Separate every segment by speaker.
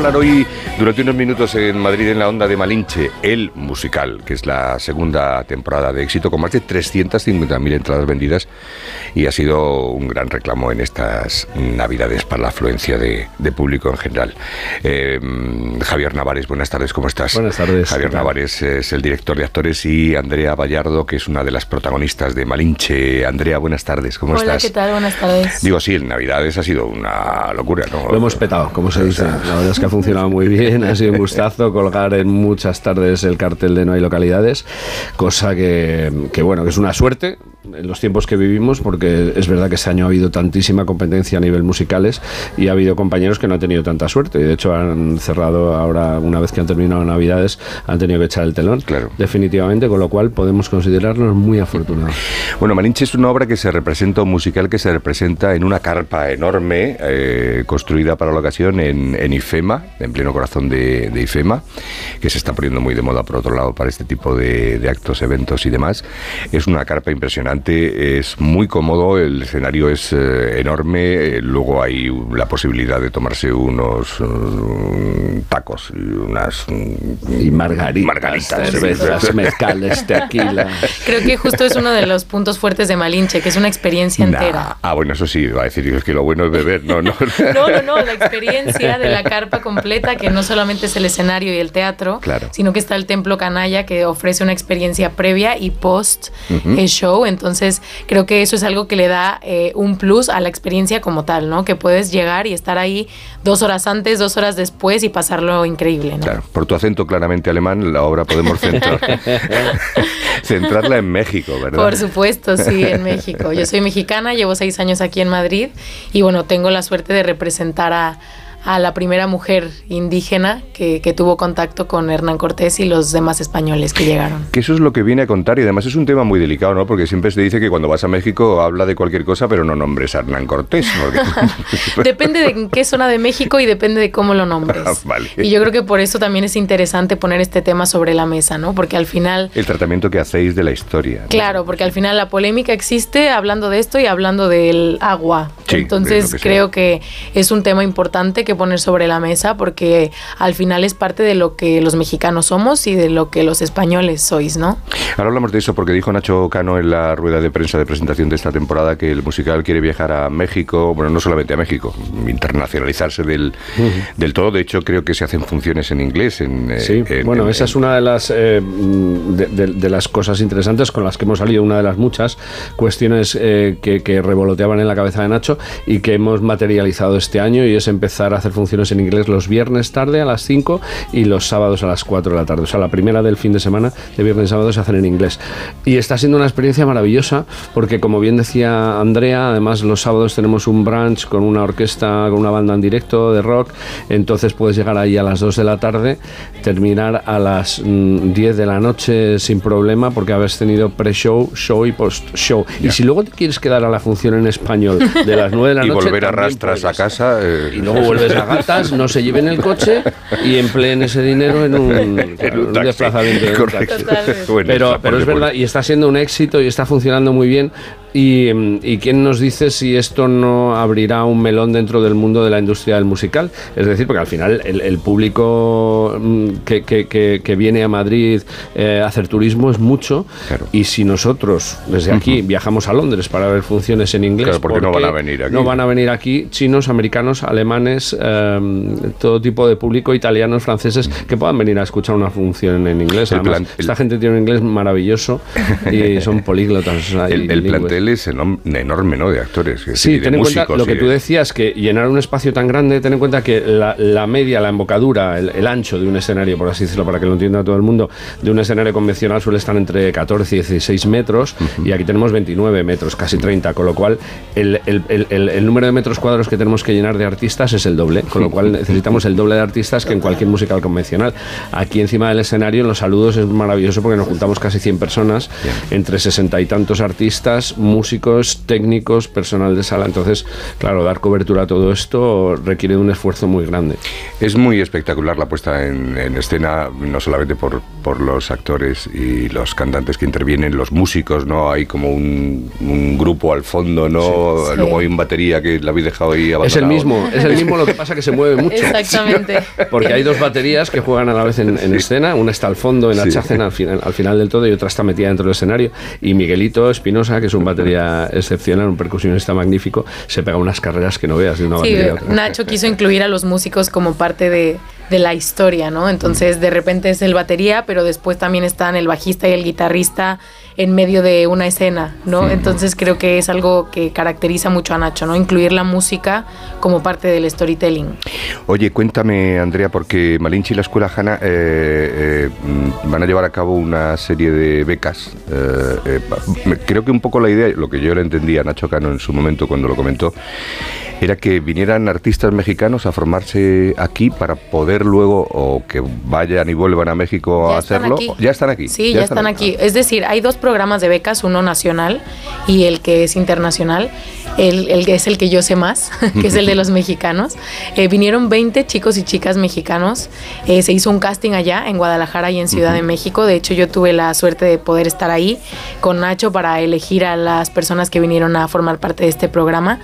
Speaker 1: hablar hoy durante unos minutos en Madrid en la onda de Malinche, el musical, que es la segunda temporada de éxito con más de 350.000 entradas vendidas y ha sido un gran reclamo en estas navidades para la afluencia de, público en general. Eh, Javier Navares, buenas tardes, ¿cómo estás?
Speaker 2: Buenas tardes.
Speaker 1: Javier Navares es el director de actores y Andrea Vallardo, que es una de las protagonistas de Malinche. Andrea, buenas tardes, ¿cómo
Speaker 3: estás?
Speaker 1: Hola,
Speaker 3: ¿qué tal? Buenas tardes.
Speaker 1: Digo, sí, en Navidades ha sido una locura, ¿no?
Speaker 2: Lo hemos petado, como se dice. La verdad es que ha funcionado muy bien, ha sido un gustazo colgar en muchas tardes el cartel de No hay localidades, cosa que, que bueno, que es una suerte en los tiempos que vivimos, porque es verdad que este año ha habido tantísima competencia a nivel musicales y ha habido compañeros que no han tenido tanta suerte y de hecho han cerrado ahora, una vez que han terminado Navidades, han tenido que echar el telón,
Speaker 1: claro.
Speaker 2: definitivamente, con lo cual podemos considerarnos muy afortunados.
Speaker 1: Bueno, Malinche es una obra que se representa, un musical que se representa en una carpa enorme, eh, construida para la ocasión en, en, IFEMA, en pleno corazón de, de, IFEMA, que se está poniendo muy de moda por otro lado para este tipo de, de actos, eventos y demás. Es una carpa impresionante es muy cómodo, el escenario es eh, enorme, luego hay la posibilidad de tomarse unos uh, tacos y unas
Speaker 2: y margaritas,
Speaker 1: margaritas
Speaker 2: cervezas, mezcales, tequila.
Speaker 3: Creo que justo es uno de los puntos fuertes de Malinche, que es una experiencia
Speaker 1: nah.
Speaker 3: entera.
Speaker 1: Ah, bueno, eso sí, va a decir es que lo bueno es beber, no, no.
Speaker 3: no, no, no, la experiencia de la carpa completa, que no solamente es el escenario y el teatro,
Speaker 1: claro.
Speaker 3: sino que está el templo canalla que ofrece una experiencia previa y post uh -huh. el show, entonces creo que eso es algo que le da eh, un plus a la experiencia como tal, ¿no? Que puedes llegar y estar ahí dos horas antes, dos horas después y pasarlo increíble, ¿no?
Speaker 1: Claro, por tu acento claramente alemán, la obra podemos centrar, centrarla en México, ¿verdad?
Speaker 3: Por supuesto, sí, en México. Yo soy mexicana, llevo seis años aquí en Madrid y bueno, tengo la suerte de representar a a la primera mujer indígena que, que, tuvo contacto con Hernán Cortés y los demás españoles que llegaron.
Speaker 1: Que eso es lo que viene a contar y además es un tema muy delicado, ¿no? Porque siempre se dice que cuando vas a México habla de cualquier cosa, pero no nombres a Hernán Cortés. Porque...
Speaker 3: depende de en qué zona de México y depende de cómo lo nombres.
Speaker 1: Ah, vale.
Speaker 3: Y yo creo que por eso también es interesante poner este tema sobre la mesa, ¿no? Porque al final...
Speaker 1: El tratamiento que hacéis de la historia. ¿no?
Speaker 3: Claro, porque al final la polémica existe hablando de esto y hablando del agua.
Speaker 1: Sí,
Speaker 3: Entonces
Speaker 1: que
Speaker 3: creo que es un tema importante que poner sobre la mesa porque al final es parte de lo que los mexicanos somos y de lo que los españoles sois, ¿no?
Speaker 1: Ahora hablamos de eso porque dijo Nacho Cano en la rueda de prensa de presentación de esta temporada que el musical quiere viajar a México, bueno, no solamente a México, internacionalizarse del, uh -huh. del todo. De hecho, creo que se hacen funciones en inglés. En,
Speaker 2: sí,
Speaker 1: en,
Speaker 2: bueno,
Speaker 1: en,
Speaker 2: esa es una de las, eh, de, de, de, las cosas interesantes con las que hemos salido, una de las muchas cuestiones eh, que, que, revoloteaban en la cabeza de Nacho y que hemos materializado este año y es empezar a hacer funciones en inglés los viernes tarde a las 5 y los sábados a las 4 de la tarde. O sea, la primera del fin de semana, de viernes y sábado, se hacen en inglés. Y está siendo una experiencia maravillosa porque, como bien decía Andrea, además los sábados tenemos un brunch con una orquesta, con una banda en directo de rock. Entonces puedes llegar ahí a las 2 de la tarde, terminar a las mm, 10 de la noche sin problema porque habéis tenido pre-show, show y post-show. Y si luego te quieres quedar a la función en español de las 9 de la
Speaker 1: y
Speaker 2: noche.
Speaker 1: Y volver a rastras a casa.
Speaker 2: Eh, y luego vuelves a gatas, no se lleven el coche y empleen ese dinero en un,
Speaker 1: en un,
Speaker 2: un
Speaker 1: taxi.
Speaker 2: desplazamiento. En un taxi.
Speaker 1: Bueno,
Speaker 2: pero, pero es verdad, y está siendo un éxito y está funcionando muy bien. Y, y, quién nos dice si esto no abrirá un melón dentro del mundo de la industria del musical? Es decir, porque al final el, el público mm, que, que, que, que, viene a Madrid eh, a hacer turismo es mucho.
Speaker 1: Claro.
Speaker 2: Y si nosotros desde aquí uh -huh. viajamos a Londres para ver funciones en inglés,
Speaker 1: claro, porque no van a venir aquí.
Speaker 2: No van a venir aquí chinos, americanos, alemanes, eh, todo tipo de público, italianos, franceses, que puedan venir a escuchar una función en inglés. Además, plan, esta gente tiene un inglés maravilloso y son políglotas.
Speaker 1: El, el plantel es enorme, ¿no? De actores.
Speaker 2: Sí,
Speaker 1: de
Speaker 2: ten en
Speaker 1: músicos,
Speaker 2: cuenta lo que tú decías, que llenar un espacio tan grande, ten en cuenta que la, la media, la embocadura, el, el, ancho de un escenario, por así decirlo, para que lo entienda todo el mundo, de un escenario convencional suele estar entre 14 y 16 metros uh -huh. y aquí tenemos 29 metros, casi 30, con lo cual el, el, número de metros cuadrados que tenemos que llenar de artistas es el doble, con lo cual necesitamos el doble de artistas que en cualquier musical convencional. Aquí encima del escenario, en los saludos es maravilloso porque nos juntamos casi 100 personas, entre 60 y tantos artistas, músicos, técnicos, personal de sala. Entonces, claro, dar cobertura a todo esto requiere de un esfuerzo muy grande.
Speaker 1: Es muy espectacular la puesta en, escena, no solamente por, por, los actores y los cantantes que intervienen, los músicos, ¿no? Hay como un, grupo al fondo, ¿no? Luego hay un batería que la habéis dejado ahí abandonado.
Speaker 2: Es el mismo, es el mismo, lo que pasa que se mueve mucho.
Speaker 3: Exactamente.
Speaker 2: Porque hay dos baterías que juegan a la vez en, escena, una está al fondo en la chacena al final, al final del todo y otra está metida dentro del escenario. Y Miguelito Espinosa, que es un batería excepcional, un percusionista magnífico, se pega unas carreras que no veas de una batería
Speaker 3: Nacho quiso incluir a los músicos como parte de, de la historia, ¿no? Entonces de repente es el batería, pero después también están el bajista y el guitarrista en medio de una escena, ¿no? Entonces creo que es algo que caracteriza mucho a Nacho, ¿no? Incluir la música como parte del storytelling.
Speaker 1: Oye, cuéntame, Andrea, porque Malinche y la Escuela Hanna eh, eh, van a llevar a cabo una serie de becas. Eh, creo que un poco la idea, lo que yo le entendía a Nacho Cano en su momento cuando lo comentó, era que vinieran artistas mexicanos a formarse aquí para poder luego o que vayan y vuelvan a México a hacerlo.
Speaker 3: Ya están aquí. Sí, ya, están, aquí. Es decir, hay dos programas de becas, uno nacional y el que es internacional. El, el que es el que yo sé más, que es el de los mexicanos. Eh, vinieron 20 chicos y chicas mexicanos. Eh, se hizo un casting allá en Guadalajara y en Ciudad de México. De hecho, yo tuve la suerte de poder estar ahí con Nacho para elegir a las personas que vinieron a formar parte de este programa.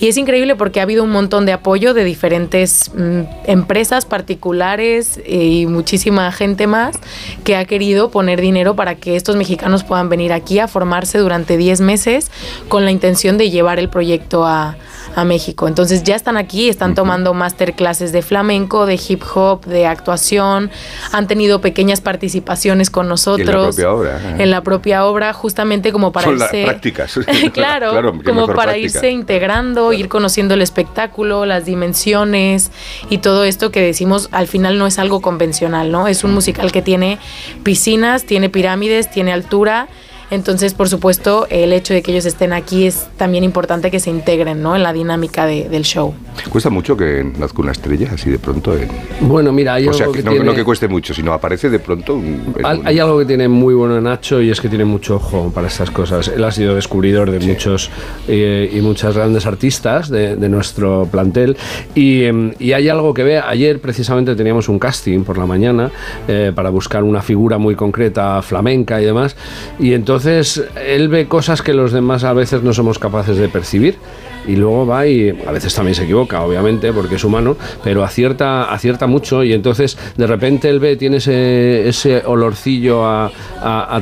Speaker 3: Y es increíble porque ha habido un montón de apoyo de diferentes mm, empresas particulares eh, y muchísima gente más que ha querido poner dinero para que estos mexicanos puedan venir aquí a formarse durante 10 meses con la intención de llevar el proyecto a, a México. Entonces ya están aquí, están tomando masterclasses de flamenco, de hip hop, de actuación, han tenido pequeñas participaciones con nosotros. En la
Speaker 1: propia obra.
Speaker 3: En la propia obra, justamente como para irse...
Speaker 1: prácticas.
Speaker 3: claro, como para irse integrando, ir conociendo el espectáculo, las dimensiones y todo esto que decimos al final no es algo convencional, ¿no? Es un musical que tiene piscinas, tiene pirámides, tiene altura entonces, por supuesto, el hecho de que ellos estén aquí es también importante que se integren ¿no? en la dinámica del show.
Speaker 1: ¿Cuesta mucho que nazca una estrella así de pronto?
Speaker 2: Bueno, mira, hay
Speaker 1: o sea,
Speaker 2: que,
Speaker 1: no, que cueste mucho, sino aparece de pronto un,
Speaker 2: Hay algo que tiene muy bueno Nacho y es que tiene mucho ojo para estas cosas. Él ha sido descubridor de muchos eh, y muchas grandes artistas de, nuestro plantel em, y, hay algo que ve. Ayer precisamente teníamos un casting por la mañana eh, para buscar una figura muy concreta flamenca y demás y entonces entonces, él ve cosas que los demás a veces no somos capaces de percibir y luego va y a veces también se equivoca, obviamente, porque es humano, pero acierta, acierta mucho y entonces de repente él ve, tiene ese, ese olorcillo a,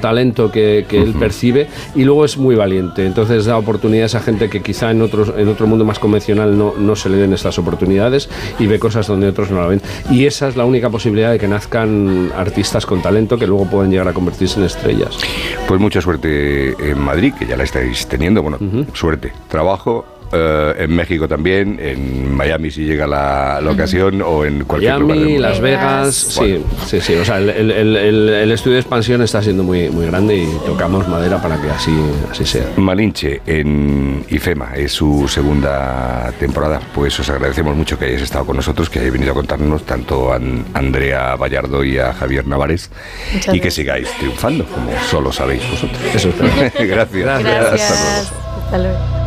Speaker 2: talento que, él percibe y luego es muy valiente. Entonces da oportunidades a gente que quizá en, otros, en otro mundo más convencional no, no se le den estas oportunidades y ve cosas donde otros no la ven. Y esa es la única posibilidad de que nazcan artistas con talento que luego pueden llegar a convertirse en estrellas.
Speaker 1: Pues mucha suerte en Madrid, que ya la estáis teniendo. Bueno, suerte, trabajo eh, en México también, en Miami si llega la, ocasión o en cualquier
Speaker 2: Miami,
Speaker 1: lugar.
Speaker 2: Las Vegas, sí, sí, sí. O sea, el, estudio de expansión está siendo muy, muy grande y tocamos madera para que así, así sea.
Speaker 1: Malinche en IFEMA es su segunda temporada. Pues os agradecemos mucho que hayáis estado con nosotros, que hayáis venido a contarnos tanto a Andrea Vallardo y a Javier Navares y que sigáis triunfando como solo sabéis vosotros.
Speaker 2: Eso
Speaker 1: Gracias.
Speaker 3: Gracias. Hasta luego.